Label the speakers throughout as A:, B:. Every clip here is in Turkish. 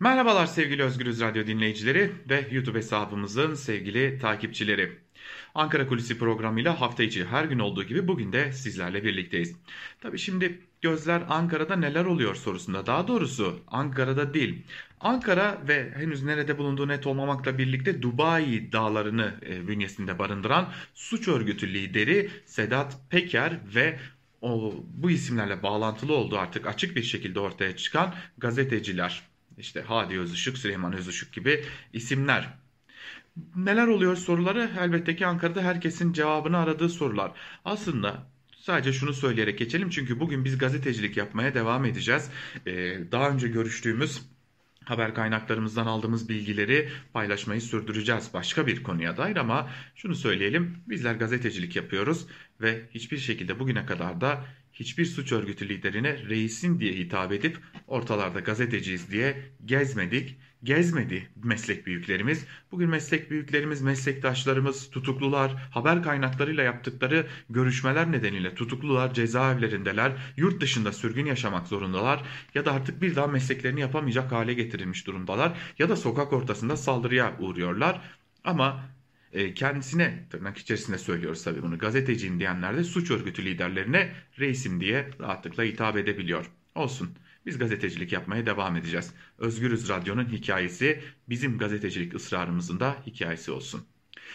A: Merhabalar sevgili Özgürüz Radyo dinleyicileri ve YouTube hesabımızın sevgili takipçileri. Ankara Kulisi programıyla hafta içi her gün olduğu gibi bugün de sizlerle birlikteyiz. Tabi şimdi gözler Ankara'da neler oluyor sorusunda daha doğrusu Ankara'da değil. Ankara ve henüz nerede bulunduğu net olmamakla birlikte Dubai dağlarını e, bünyesinde barındıran suç örgütü lideri Sedat Peker ve o, bu isimlerle bağlantılı olduğu artık açık bir şekilde ortaya çıkan gazeteciler işte Hadi Özışık, Süleyman Özışık gibi isimler. Neler oluyor soruları elbette ki Ankara'da herkesin cevabını aradığı sorular. Aslında Sadece şunu söyleyerek geçelim çünkü bugün biz gazetecilik yapmaya devam edeceğiz. Ee, daha önce görüştüğümüz haber kaynaklarımızdan aldığımız bilgileri paylaşmayı sürdüreceğiz başka bir konuya dair ama şunu söyleyelim bizler gazetecilik yapıyoruz ve hiçbir şekilde bugüne kadar da hiçbir suç örgütü liderine reisin diye hitap edip ortalarda gazeteciyiz diye gezmedik. Gezmedi meslek büyüklerimiz. Bugün meslek büyüklerimiz, meslektaşlarımız, tutuklular, haber kaynaklarıyla yaptıkları görüşmeler nedeniyle tutuklular, cezaevlerindeler, yurt dışında sürgün yaşamak zorundalar ya da artık bir daha mesleklerini yapamayacak hale getirilmiş durumdalar ya da sokak ortasında saldırıya uğruyorlar. Ama e, kendisine tırnak içerisinde söylüyoruz tabii bunu gazeteciyim diyenler de suç örgütü liderlerine reisim diye rahatlıkla hitap edebiliyor. Olsun biz gazetecilik yapmaya devam edeceğiz. Özgürüz Radyo'nun hikayesi bizim gazetecilik ısrarımızın da hikayesi olsun.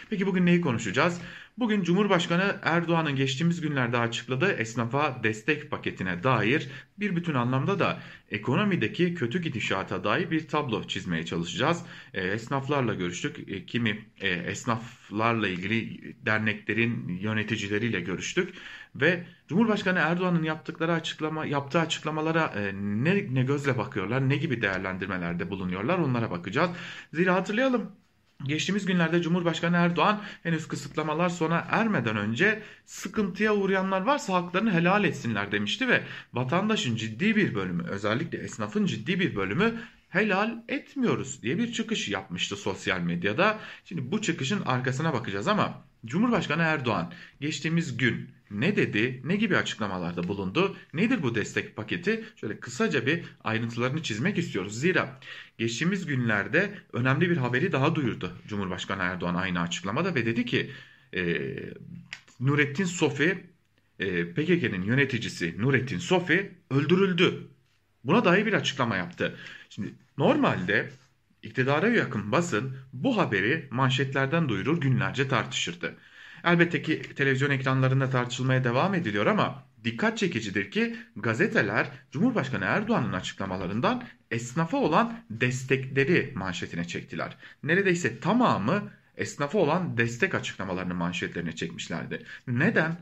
A: Peki bugün neyi konuşacağız? Bugün Cumhurbaşkanı Erdoğan'ın geçtiğimiz günlerde açıkladığı esnafa destek paketine dair bir bütün anlamda da ekonomideki kötü gidişata dair bir tablo çizmeye çalışacağız. E, esnaflarla görüştük. E, kimi e, esnaflarla ilgili derneklerin yöneticileriyle görüştük ve Cumhurbaşkanı Erdoğan'ın yaptıkları açıklama yaptığı açıklamalara e, ne, ne gözle bakıyorlar, ne gibi değerlendirmelerde bulunuyorlar onlara bakacağız. Zira hatırlayalım Geçtiğimiz günlerde Cumhurbaşkanı Erdoğan henüz kısıtlamalar sona ermeden önce sıkıntıya uğrayanlar varsa haklarını helal etsinler demişti ve vatandaşın ciddi bir bölümü özellikle esnafın ciddi bir bölümü helal etmiyoruz diye bir çıkış yapmıştı sosyal medyada. Şimdi bu çıkışın arkasına bakacağız ama Cumhurbaşkanı Erdoğan geçtiğimiz gün ne dedi, ne gibi açıklamalarda bulundu, nedir bu destek paketi? Şöyle kısaca bir ayrıntılarını çizmek istiyoruz. Zira geçtiğimiz günlerde önemli bir haberi daha duyurdu Cumhurbaşkanı Erdoğan aynı açıklamada ve dedi ki e, Nurettin Sofi, e, PKK'nın yöneticisi Nurettin Sofi öldürüldü. Buna dair bir açıklama yaptı. Şimdi normalde iktidara yakın basın bu haberi manşetlerden duyurur günlerce tartışırdı. Elbette ki televizyon ekranlarında tartışılmaya devam ediliyor ama dikkat çekicidir ki gazeteler Cumhurbaşkanı Erdoğan'ın açıklamalarından esnafa olan destekleri manşetine çektiler. Neredeyse tamamı esnafa olan destek açıklamalarını manşetlerine çekmişlerdi. Neden?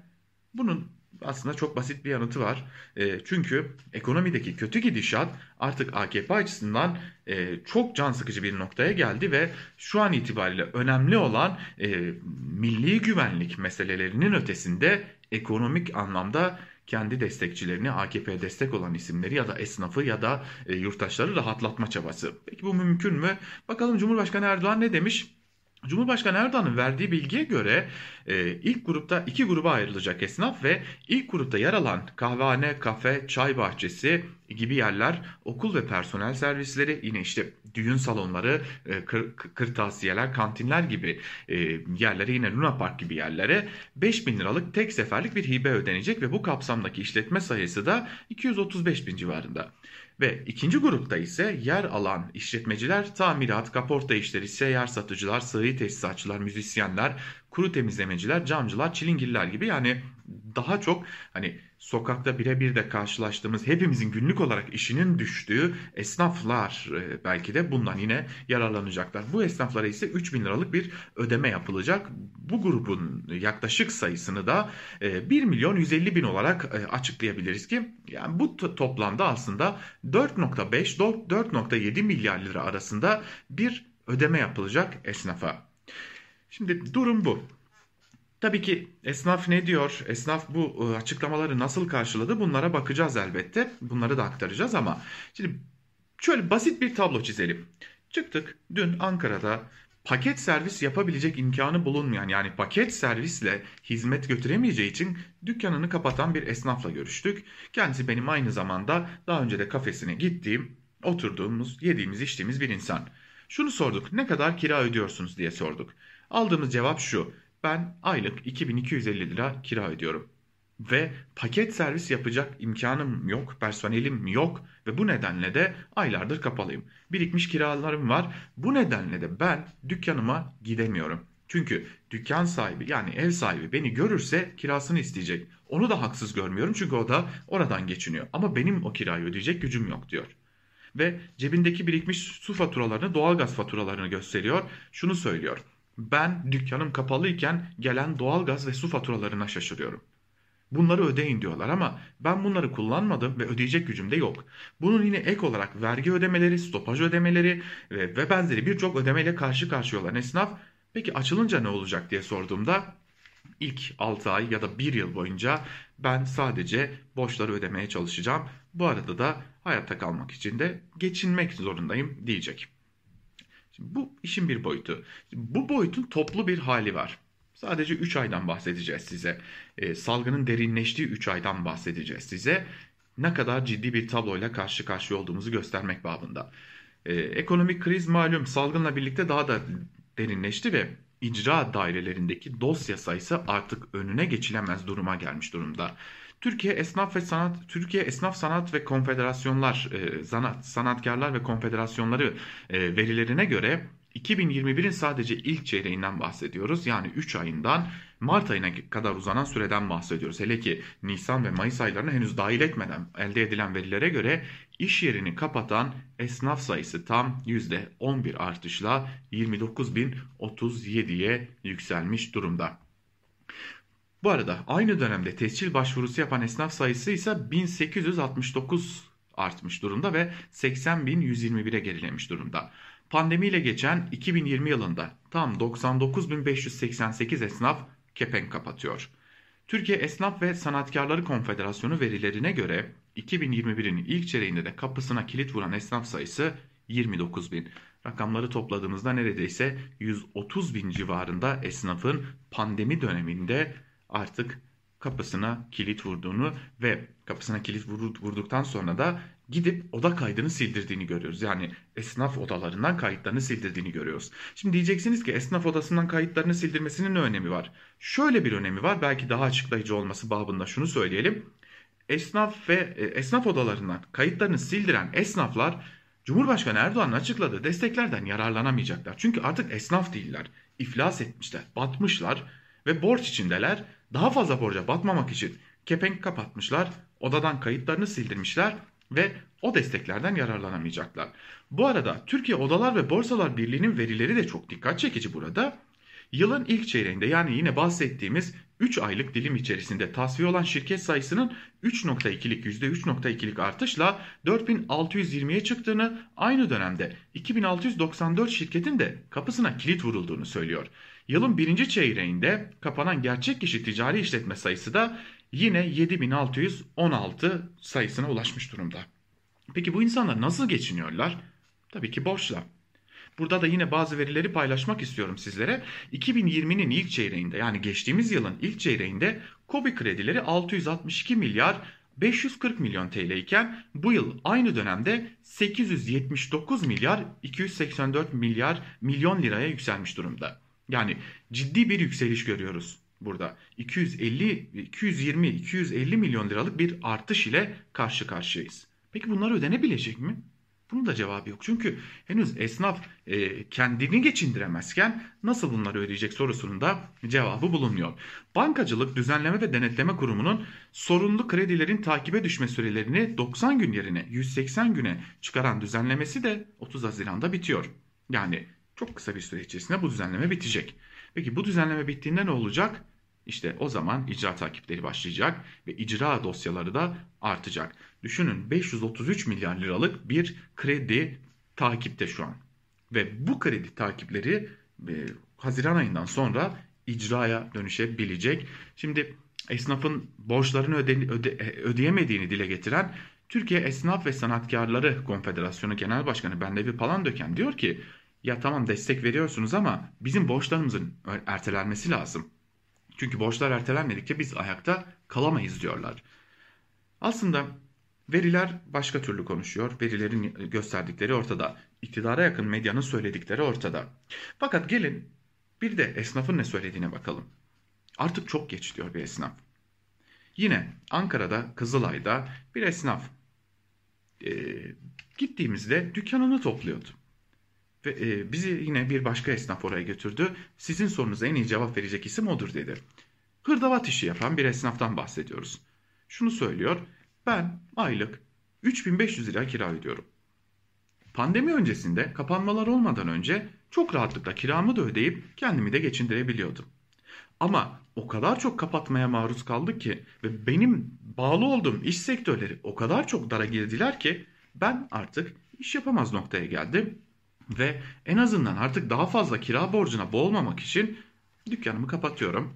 A: Bunun aslında çok basit bir yanıtı var. E, çünkü ekonomideki kötü gidişat artık AKP açısından e, çok can sıkıcı bir noktaya geldi ve şu an itibariyle önemli olan e, milli güvenlik meselelerinin ötesinde ekonomik anlamda kendi destekçilerini AKP'ye destek olan isimleri ya da esnafı ya da e, yurttaşları rahatlatma çabası. Peki bu mümkün mü? Bakalım Cumhurbaşkanı Erdoğan ne demiş? Cumhurbaşkanı Erdoğan'ın verdiği bilgiye göre e, ilk grupta iki gruba ayrılacak esnaf ve ilk grupta yer alan kahvehane, kafe, çay bahçesi gibi yerler, okul ve personel servisleri, yine işte düğün salonları, e, kır, kırtasiyeler, kantinler gibi e, yerlere yine Luna Park gibi yerlere 5 bin liralık tek seferlik bir hibe ödenecek ve bu kapsamdaki işletme sayısı da 235 bin civarında. Ve ikinci grupta ise yer alan işletmeciler tamirat, kaporta işleri, seyyar satıcılar, sığır tesisatçılar, müzisyenler, kuru temizlemeciler, camcılar, çilingirler gibi yani daha çok hani sokakta birebir de karşılaştığımız hepimizin günlük olarak işinin düştüğü esnaflar e, belki de bundan yine yararlanacaklar. Bu esnaflara ise 3 bin liralık bir ödeme yapılacak. Bu grubun yaklaşık sayısını da 1 e, milyon 150 bin olarak e, açıklayabiliriz ki yani bu toplamda aslında 4.5-4.7 milyar lira arasında bir ödeme yapılacak esnafa. Şimdi durum bu. Tabii ki esnaf ne diyor? Esnaf bu e, açıklamaları nasıl karşıladı? Bunlara bakacağız elbette. Bunları da aktaracağız ama şimdi şöyle basit bir tablo çizelim. Çıktık dün Ankara'da paket servis yapabilecek imkanı bulunmayan yani paket servisle hizmet götüremeyeceği için dükkanını kapatan bir esnafla görüştük. Kendisi benim aynı zamanda daha önce de kafesine gittiğim Oturduğumuz, yediğimiz, içtiğimiz bir insan. Şunu sorduk, ne kadar kira ödüyorsunuz diye sorduk. Aldığımız cevap şu, ben aylık 2250 lira kira ödüyorum. Ve paket servis yapacak imkanım yok, personelim yok ve bu nedenle de aylardır kapalıyım. Birikmiş kiralarım var. Bu nedenle de ben dükkanıma gidemiyorum. Çünkü dükkan sahibi yani ev sahibi beni görürse kirasını isteyecek. Onu da haksız görmüyorum çünkü o da oradan geçiniyor. Ama benim o kirayı ödeyecek gücüm yok diyor. Ve cebindeki birikmiş su faturalarını, doğalgaz faturalarını gösteriyor. Şunu söylüyor. Ben dükkanım kapalıyken gelen doğalgaz ve su faturalarına şaşırıyorum. Bunları ödeyin diyorlar ama ben bunları kullanmadım ve ödeyecek gücüm de yok. Bunun yine ek olarak vergi ödemeleri, stopaj ödemeleri ve, ve benzeri birçok ödemeyle karşı karşıya olan esnaf peki açılınca ne olacak diye sorduğumda ilk 6 ay ya da 1 yıl boyunca ben sadece borçları ödemeye çalışacağım. Bu arada da hayatta kalmak için de geçinmek zorundayım diyecek. Şimdi bu işin bir boyutu. Bu boyutun toplu bir hali var. Sadece 3 aydan bahsedeceğiz size. E, salgının derinleştiği 3 aydan bahsedeceğiz size. Ne kadar ciddi bir tabloyla karşı karşıya olduğumuzu göstermek babında. E, ekonomik kriz malum salgınla birlikte daha da derinleşti ve icra dairelerindeki dosya sayısı artık önüne geçilemez duruma gelmiş durumda. Türkiye Esnaf ve Sanat Türkiye Esnaf Sanat ve Konfederasyonlar e, Sanat Sanatkarlar ve Konfederasyonları e, verilerine göre 2021'in sadece ilk çeyreğinden bahsediyoruz. Yani 3 ayından Mart ayına kadar uzanan süreden bahsediyoruz. Hele ki Nisan ve Mayıs aylarını henüz dahil etmeden elde edilen verilere göre iş yerini kapatan esnaf sayısı tam %11 artışla 29.037'ye yükselmiş durumda. Bu arada aynı dönemde tescil başvurusu yapan esnaf sayısı ise 1869 artmış durumda ve 80.121'e gerilemiş durumda. Pandemiyle geçen 2020 yılında tam 99.588 esnaf kepenk kapatıyor. Türkiye Esnaf ve Sanatkarları Konfederasyonu verilerine göre 2021'in ilk çeyreğinde de kapısına kilit vuran esnaf sayısı 29 bin. Rakamları topladığımızda neredeyse 130 bin civarında esnafın pandemi döneminde artık kapısına kilit vurduğunu ve kapısına kilit vurduktan sonra da gidip oda kaydını sildirdiğini görüyoruz. Yani esnaf odalarından kayıtlarını sildirdiğini görüyoruz. Şimdi diyeceksiniz ki esnaf odasından kayıtlarını sildirmesinin ne önemi var? Şöyle bir önemi var. Belki daha açıklayıcı olması babında şunu söyleyelim. Esnaf ve e, esnaf odalarından kayıtlarını sildiren esnaflar Cumhurbaşkanı Erdoğan'ın açıkladığı desteklerden yararlanamayacaklar. Çünkü artık esnaf değiller. İflas etmişler, batmışlar ve borç içindeler. Daha fazla borca batmamak için kepenk kapatmışlar, odadan kayıtlarını sildirmişler ve o desteklerden yararlanamayacaklar. Bu arada Türkiye Odalar ve Borsalar Birliği'nin verileri de çok dikkat çekici burada. Yılın ilk çeyreğinde yani yine bahsettiğimiz 3 aylık dilim içerisinde tasfiye olan şirket sayısının 3.2'lik %3.2'lik artışla 4620'ye çıktığını aynı dönemde 2694 şirketin de kapısına kilit vurulduğunu söylüyor. Yılın birinci çeyreğinde kapanan gerçek kişi ticari işletme sayısı da yine 7616 sayısına ulaşmış durumda. Peki bu insanlar nasıl geçiniyorlar? Tabii ki borçla. Burada da yine bazı verileri paylaşmak istiyorum sizlere. 2020'nin ilk çeyreğinde yani geçtiğimiz yılın ilk çeyreğinde KOBİ kredileri 662 milyar 540 milyon TL iken bu yıl aynı dönemde 879 milyar 284 milyar milyon liraya yükselmiş durumda. Yani ciddi bir yükseliş görüyoruz burada. 250 220 250 milyon liralık bir artış ile karşı karşıyayız. Peki bunlar ödenebilecek mi? Bunun da cevabı yok. Çünkü henüz esnaf e, kendini geçindiremezken nasıl bunları ödeyecek sorusunun da cevabı bulunmuyor. Bankacılık Düzenleme ve Denetleme Kurumu'nun sorunlu kredilerin takibe düşme sürelerini 90 gün yerine 180 güne çıkaran düzenlemesi de 30 Haziran'da bitiyor. Yani çok kısa bir süre içerisinde bu düzenleme bitecek. Peki bu düzenleme bittiğinde ne olacak? İşte o zaman icra takipleri başlayacak ve icra dosyaları da artacak. Düşünün 533 milyar liralık bir kredi takipte şu an. Ve bu kredi takipleri e, Haziran ayından sonra icraya dönüşebilecek. Şimdi esnafın borçlarını öde, öde, e, ödeyemediğini dile getiren Türkiye Esnaf ve Sanatkarları Konfederasyonu Genel Başkanı Bendevi Palandöken diyor ki ya tamam destek veriyorsunuz ama bizim borçlarımızın ertelenmesi lazım. Çünkü borçlar ertelenmedikçe biz ayakta kalamayız diyorlar. Aslında Veriler başka türlü konuşuyor. Verilerin gösterdikleri ortada. İktidara yakın medyanın söyledikleri ortada. Fakat gelin bir de esnafın ne söylediğine bakalım. Artık çok geç diyor bir esnaf. Yine Ankara'da Kızılay'da bir esnaf e, gittiğimizde dükkanını topluyordu. Ve e, bizi yine bir başka esnaf oraya götürdü. Sizin sorunuza en iyi cevap verecek isim odur dedi. Hırdavat işi yapan bir esnaftan bahsediyoruz. Şunu söylüyor. Ben aylık 3500 lira kira ödüyorum. Pandemi öncesinde kapanmalar olmadan önce çok rahatlıkla kiramı da ödeyip kendimi de geçindirebiliyordum. Ama o kadar çok kapatmaya maruz kaldık ki ve benim bağlı olduğum iş sektörleri o kadar çok dara girdiler ki ben artık iş yapamaz noktaya geldim ve en azından artık daha fazla kira borcuna boğulmamak için dükkanımı kapatıyorum.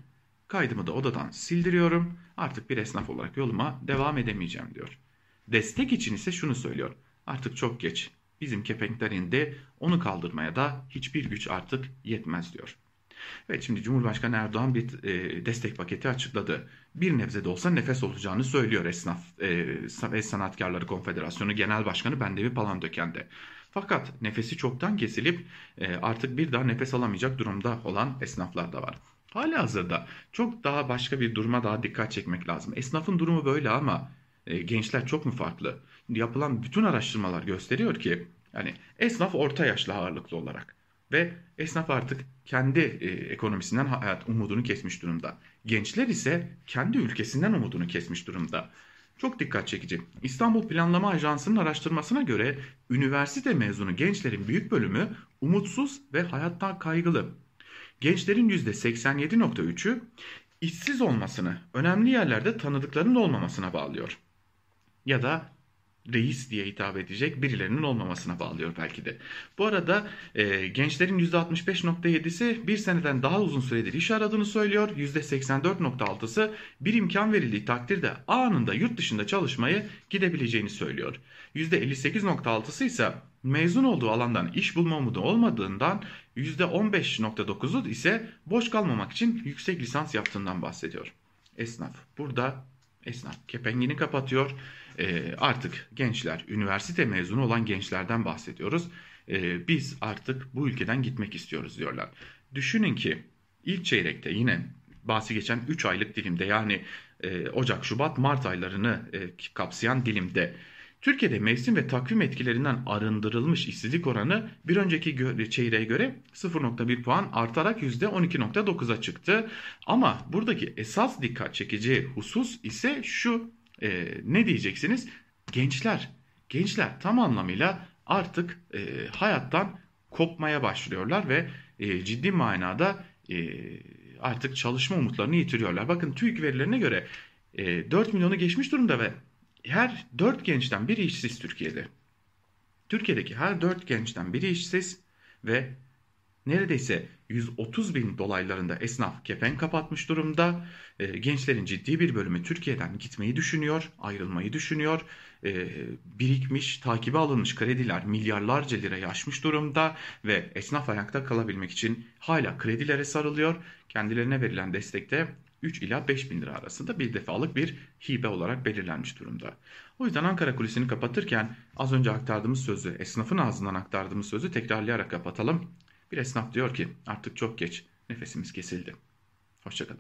A: Kaydımı da odadan sildiriyorum. Artık bir esnaf olarak yoluma devam edemeyeceğim diyor. Destek için ise şunu söylüyor. Artık çok geç. Bizim kepenkler indi. Onu kaldırmaya da hiçbir güç artık yetmez diyor. Evet şimdi Cumhurbaşkanı Erdoğan bir e, destek paketi açıkladı. Bir nebze de olsa nefes olacağını söylüyor Esnaf e, ve Sanatkarları Konfederasyonu Genel Başkanı Bendevi Palandöken'de. Fakat nefesi çoktan kesilip e, artık bir daha nefes alamayacak durumda olan esnaflar da var. Hali hazırda çok daha başka bir duruma daha dikkat çekmek lazım. Esnafın durumu böyle ama e, gençler çok mu farklı? Yapılan bütün araştırmalar gösteriyor ki yani esnaf orta yaşlı ağırlıklı olarak ve esnaf artık kendi e, ekonomisinden hayat umudunu kesmiş durumda. Gençler ise kendi ülkesinden umudunu kesmiş durumda. Çok dikkat çekici. İstanbul Planlama Ajansı'nın araştırmasına göre üniversite mezunu gençlerin büyük bölümü umutsuz ve hayattan kaygılı. Gençlerin %87.3'ü işsiz olmasını, önemli yerlerde tanıdıklarının olmamasına bağlıyor. Ya da reis diye hitap edecek birilerinin olmamasına bağlıyor belki de. Bu arada e, gençlerin %65.7'si bir seneden daha uzun süredir iş aradığını söylüyor. %84.6'sı bir imkan verildiği takdirde anında yurt dışında çalışmayı gidebileceğini söylüyor. %58.6'sı ise mezun olduğu alandan iş bulma umudu olmadığından %15.9'u ise boş kalmamak için yüksek lisans yaptığından bahsediyor. Esnaf burada esnaf kepengini kapatıyor e, artık gençler, üniversite mezunu olan gençlerden bahsediyoruz. E, biz artık bu ülkeden gitmek istiyoruz diyorlar. Düşünün ki ilk çeyrekte yine bahsi geçen 3 aylık dilimde yani e, Ocak, Şubat, Mart aylarını e, kapsayan dilimde Türkiye'de mevsim ve takvim etkilerinden arındırılmış işsizlik oranı bir önceki gö çeyreğe göre 0.1 puan artarak %12.9'a çıktı. Ama buradaki esas dikkat çekici husus ise şu e, ne diyeceksiniz? Gençler, gençler tam anlamıyla artık e, hayattan kopmaya başlıyorlar ve e, ciddi manada e, artık çalışma umutlarını yitiriyorlar. Bakın TÜİK verilerine göre e, 4 milyonu geçmiş durumda ve her 4 gençten biri işsiz Türkiye'de. Türkiye'deki her 4 gençten biri işsiz ve neredeyse 130 bin dolaylarında esnaf kepen kapatmış durumda. E, gençlerin ciddi bir bölümü Türkiye'den gitmeyi düşünüyor, ayrılmayı düşünüyor. E, birikmiş, takibe alınmış krediler milyarlarca lirayı aşmış durumda ve esnaf ayakta kalabilmek için hala kredilere sarılıyor. Kendilerine verilen destekte 3 ila 5 bin lira arasında bir defalık bir hibe olarak belirlenmiş durumda. O yüzden Ankara kulisini kapatırken az önce aktardığımız sözü, esnafın ağzından aktardığımız sözü tekrarlayarak kapatalım. Bir esnaf diyor ki artık çok geç nefesimiz kesildi. Hoşçakalın.